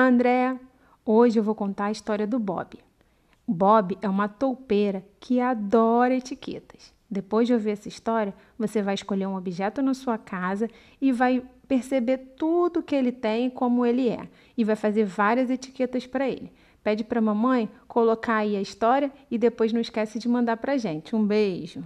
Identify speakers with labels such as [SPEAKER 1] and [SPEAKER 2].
[SPEAKER 1] Olá, André! Hoje eu vou contar a história do Bob. Bob é uma toupeira que adora etiquetas. Depois de ouvir essa história, você vai escolher um objeto na sua casa e vai perceber tudo que ele tem e como ele é. E vai fazer várias etiquetas para ele. Pede para a mamãe colocar aí a história e depois não esquece de mandar para gente. Um beijo!